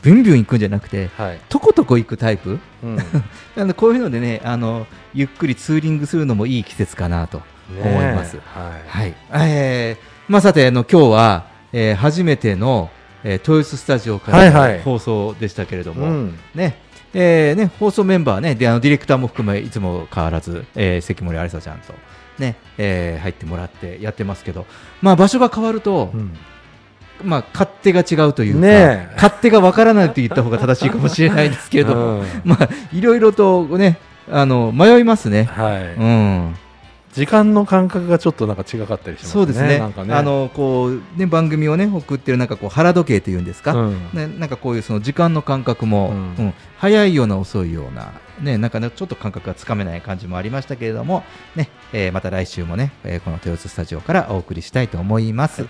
ビュンビュン行くんじゃなくて、はい、とことこ行くタイプ？うん、なのでこういうのでね、あのゆっくりツーリングするのもいい季節かなと思います。はい、はい。えー、まあさてあの今日は、えー初めての、えー、豊洲スタジオから放送でしたけれども、うん、ね。えーね、放送メンバーね、であのディレクターも含め、いつも変わらず、えー関森有沙ちゃんと、ねえー入ってもらってやってますけど、まあ、場所が変わると、うん。まあ、勝手が違うというか、ねえ。勝手がわからないと言った方が正しいかもしれないですけれども、うん。まあ、いろいろとね、あの迷いますね。はい、うん、時間の感覚がちょっとなんか違かったりしますね。そうですねあのこうね番組をね送ってるなんかこう腹時計というんですか、うんね、なんかこういうその時間の感覚も、ううんん早いような遅いような、ね、なんかねちょっと感覚がつかめない感じもありましたけれども、ねえーまた来週もね、えーこの豊洲スタジオからお送りしたいと思います。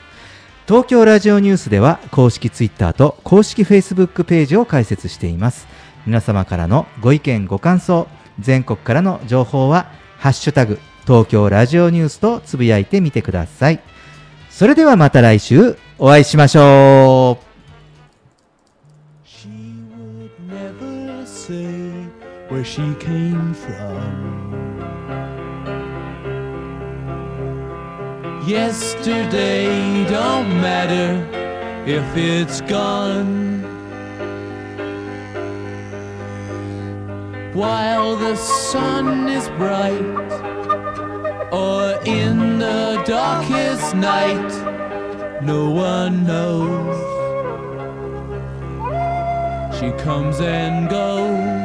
東京ラジオニュースでは公式ツイッターと公式フェイスブックページを開設しています。皆様からのご意見ご感想、全国からの情報はハッシュタグ東京ラジオニュースとつぶやいてみてください。それではまた来週お会いしましょう。She would never say where she came from. Yesterday don't matter if it's gone. While the sun is bright, or in the darkest night, no one knows. She comes and goes.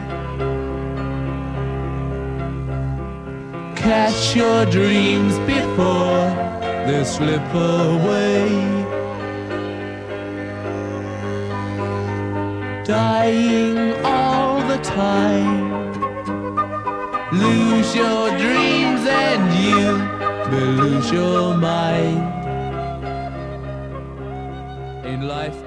Catch your dreams before they slip away. dying all the time. Lose your dreams and you will lose your mind. In life.